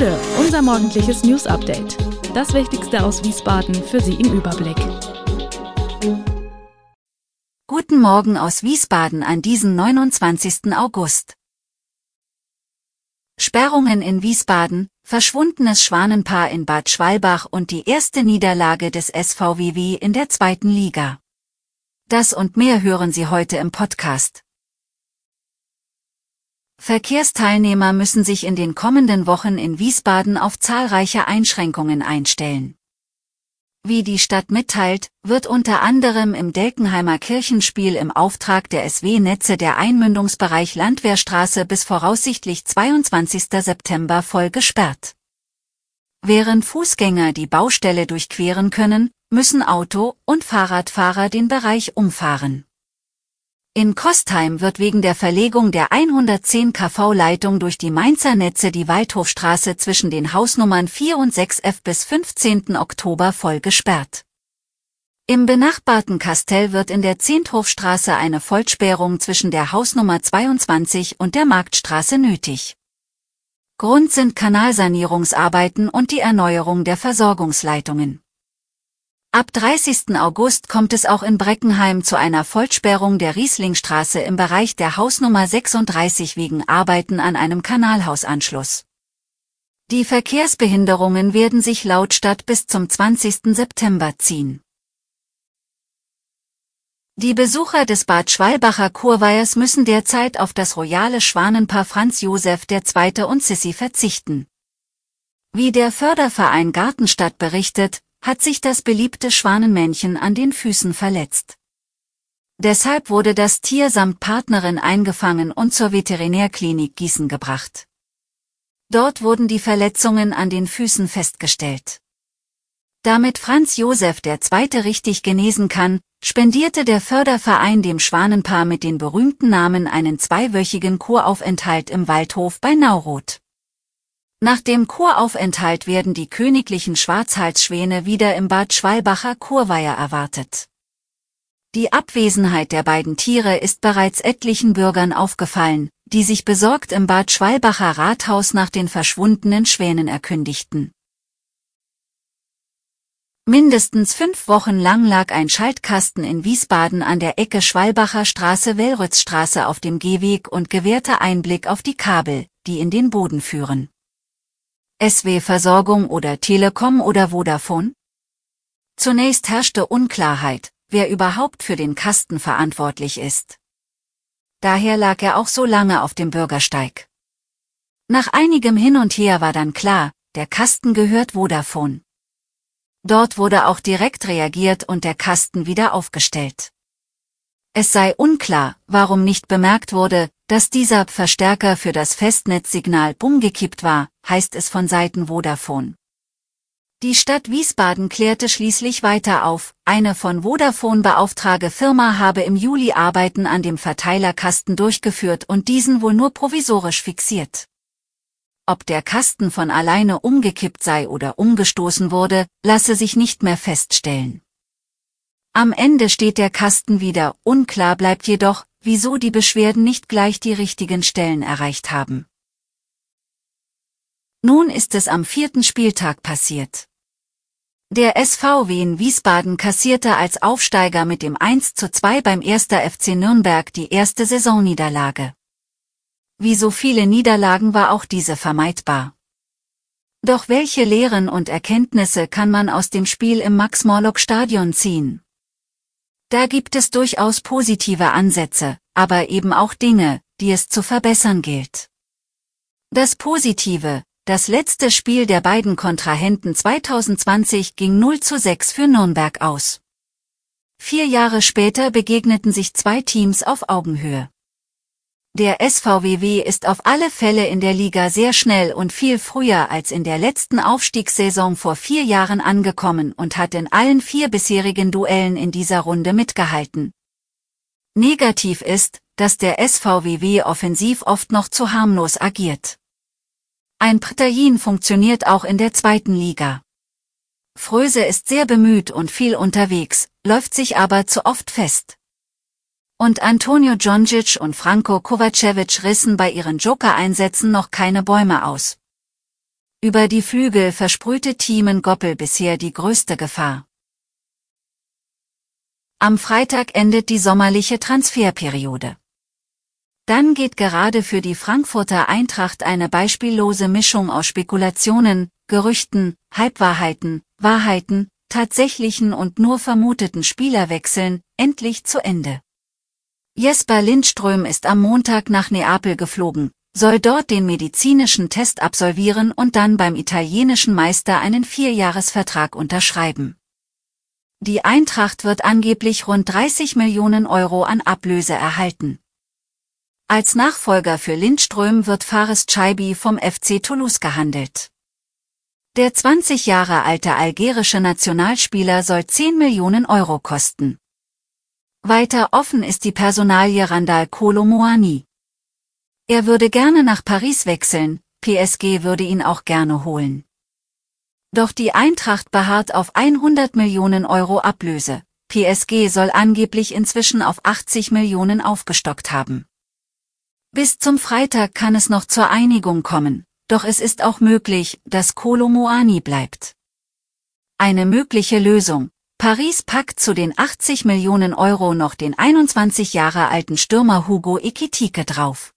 Gude, unser morgendliches News Update. Das Wichtigste aus Wiesbaden für Sie im Überblick. Guten Morgen aus Wiesbaden an diesem 29. August. Sperrungen in Wiesbaden, verschwundenes Schwanenpaar in Bad Schwalbach und die erste Niederlage des SVWW in der zweiten Liga. Das und mehr hören Sie heute im Podcast. Verkehrsteilnehmer müssen sich in den kommenden Wochen in Wiesbaden auf zahlreiche Einschränkungen einstellen. Wie die Stadt mitteilt, wird unter anderem im Delkenheimer Kirchenspiel im Auftrag der SW-Netze der Einmündungsbereich Landwehrstraße bis voraussichtlich 22. September voll gesperrt. Während Fußgänger die Baustelle durchqueren können, müssen Auto- und Fahrradfahrer den Bereich umfahren. In Kostheim wird wegen der Verlegung der 110 kV-Leitung durch die Mainzer Netze die Waldhofstraße zwischen den Hausnummern 4 und 6f bis 15. Oktober voll gesperrt. Im benachbarten Kastell wird in der Zehnthofstraße eine Vollsperrung zwischen der Hausnummer 22 und der Marktstraße nötig. Grund sind Kanalsanierungsarbeiten und die Erneuerung der Versorgungsleitungen. Ab 30. August kommt es auch in Breckenheim zu einer Vollsperrung der Rieslingstraße im Bereich der Hausnummer 36 wegen Arbeiten an einem Kanalhausanschluss. Die Verkehrsbehinderungen werden sich laut Stadt bis zum 20. September ziehen. Die Besucher des Bad Schwalbacher Kurweihers müssen derzeit auf das royale Schwanenpaar Franz Josef II. und Sissi verzichten. Wie der Förderverein Gartenstadt berichtet, hat sich das beliebte Schwanenmännchen an den Füßen verletzt. Deshalb wurde das Tier samt Partnerin eingefangen und zur Veterinärklinik Gießen gebracht. Dort wurden die Verletzungen an den Füßen festgestellt. Damit Franz Josef der Zweite richtig genesen kann, spendierte der Förderverein dem Schwanenpaar mit den berühmten Namen einen zweiwöchigen Kuraufenthalt im Waldhof bei Nauroth. Nach dem Kuraufenthalt werden die königlichen Schwarzhalsschwäne wieder im Bad Schwalbacher Kurweiher erwartet. Die Abwesenheit der beiden Tiere ist bereits etlichen Bürgern aufgefallen, die sich besorgt im Bad Schwalbacher Rathaus nach den verschwundenen Schwänen erkündigten. Mindestens fünf Wochen lang lag ein Schaltkasten in Wiesbaden an der Ecke Schwalbacher Straße-Wellrützstraße auf dem Gehweg und gewährte Einblick auf die Kabel, die in den Boden führen. SW Versorgung oder Telekom oder Vodafone? Zunächst herrschte Unklarheit, wer überhaupt für den Kasten verantwortlich ist. Daher lag er auch so lange auf dem Bürgersteig. Nach einigem Hin und Her war dann klar, der Kasten gehört Vodafone. Dort wurde auch direkt reagiert und der Kasten wieder aufgestellt. Es sei unklar, warum nicht bemerkt wurde, dass dieser Verstärker für das Festnetzsignal umgekippt war, heißt es von Seiten Vodafone. Die Stadt Wiesbaden klärte schließlich weiter auf, eine von Vodafone beauftragte Firma habe im Juli Arbeiten an dem Verteilerkasten durchgeführt und diesen wohl nur provisorisch fixiert. Ob der Kasten von alleine umgekippt sei oder umgestoßen wurde, lasse sich nicht mehr feststellen. Am Ende steht der Kasten wieder, unklar bleibt jedoch, wieso die Beschwerden nicht gleich die richtigen Stellen erreicht haben. Nun ist es am vierten Spieltag passiert. Der SVW in Wiesbaden kassierte als Aufsteiger mit dem 1 zu 2 beim 1. FC Nürnberg die erste Saisonniederlage. Wie so viele Niederlagen war auch diese vermeidbar. Doch welche Lehren und Erkenntnisse kann man aus dem Spiel im Max-Morlock-Stadion ziehen? Da gibt es durchaus positive Ansätze, aber eben auch Dinge, die es zu verbessern gilt. Das Positive, das letzte Spiel der beiden Kontrahenten 2020 ging 0 zu 6 für Nürnberg aus. Vier Jahre später begegneten sich zwei Teams auf Augenhöhe. Der SVWW ist auf alle Fälle in der Liga sehr schnell und viel früher als in der letzten Aufstiegssaison vor vier Jahren angekommen und hat in allen vier bisherigen Duellen in dieser Runde mitgehalten. Negativ ist, dass der SVWW offensiv oft noch zu harmlos agiert. Ein Prytain funktioniert auch in der zweiten Liga. Fröse ist sehr bemüht und viel unterwegs, läuft sich aber zu oft fest und Antonio Djondjic und Franco Kovacevic rissen bei ihren Joker-Einsätzen noch keine Bäume aus. Über die Flügel versprühte Thiemen Goppel bisher die größte Gefahr. Am Freitag endet die sommerliche Transferperiode. Dann geht gerade für die Frankfurter Eintracht eine beispiellose Mischung aus Spekulationen, Gerüchten, Halbwahrheiten, Wahrheiten, tatsächlichen und nur vermuteten Spielerwechseln, endlich zu Ende. Jesper Lindström ist am Montag nach Neapel geflogen, soll dort den medizinischen Test absolvieren und dann beim italienischen Meister einen Vierjahresvertrag unterschreiben. Die Eintracht wird angeblich rund 30 Millionen Euro an Ablöse erhalten. Als Nachfolger für Lindström wird Fares Chaibi vom FC Toulouse gehandelt. Der 20 Jahre alte algerische Nationalspieler soll 10 Millionen Euro kosten. Weiter offen ist die Personalie Randall Kolomoani. Er würde gerne nach Paris wechseln, PSG würde ihn auch gerne holen. Doch die Eintracht beharrt auf 100 Millionen Euro Ablöse. PSG soll angeblich inzwischen auf 80 Millionen aufgestockt haben. Bis zum Freitag kann es noch zur Einigung kommen, doch es ist auch möglich, dass Kolomoani bleibt. Eine mögliche Lösung, Paris packt zu den 80 Millionen Euro noch den 21 Jahre alten Stürmer Hugo Ekitike drauf.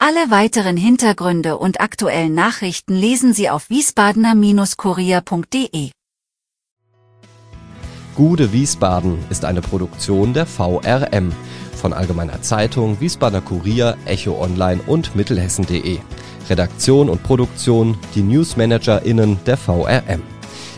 Alle weiteren Hintergründe und aktuellen Nachrichten lesen Sie auf wiesbadener-kurier.de. Gude Wiesbaden ist eine Produktion der VRM von Allgemeiner Zeitung, Wiesbadener Kurier, Echo Online und Mittelhessen.de. Redaktion und Produktion die NewsmanagerInnen der VRM.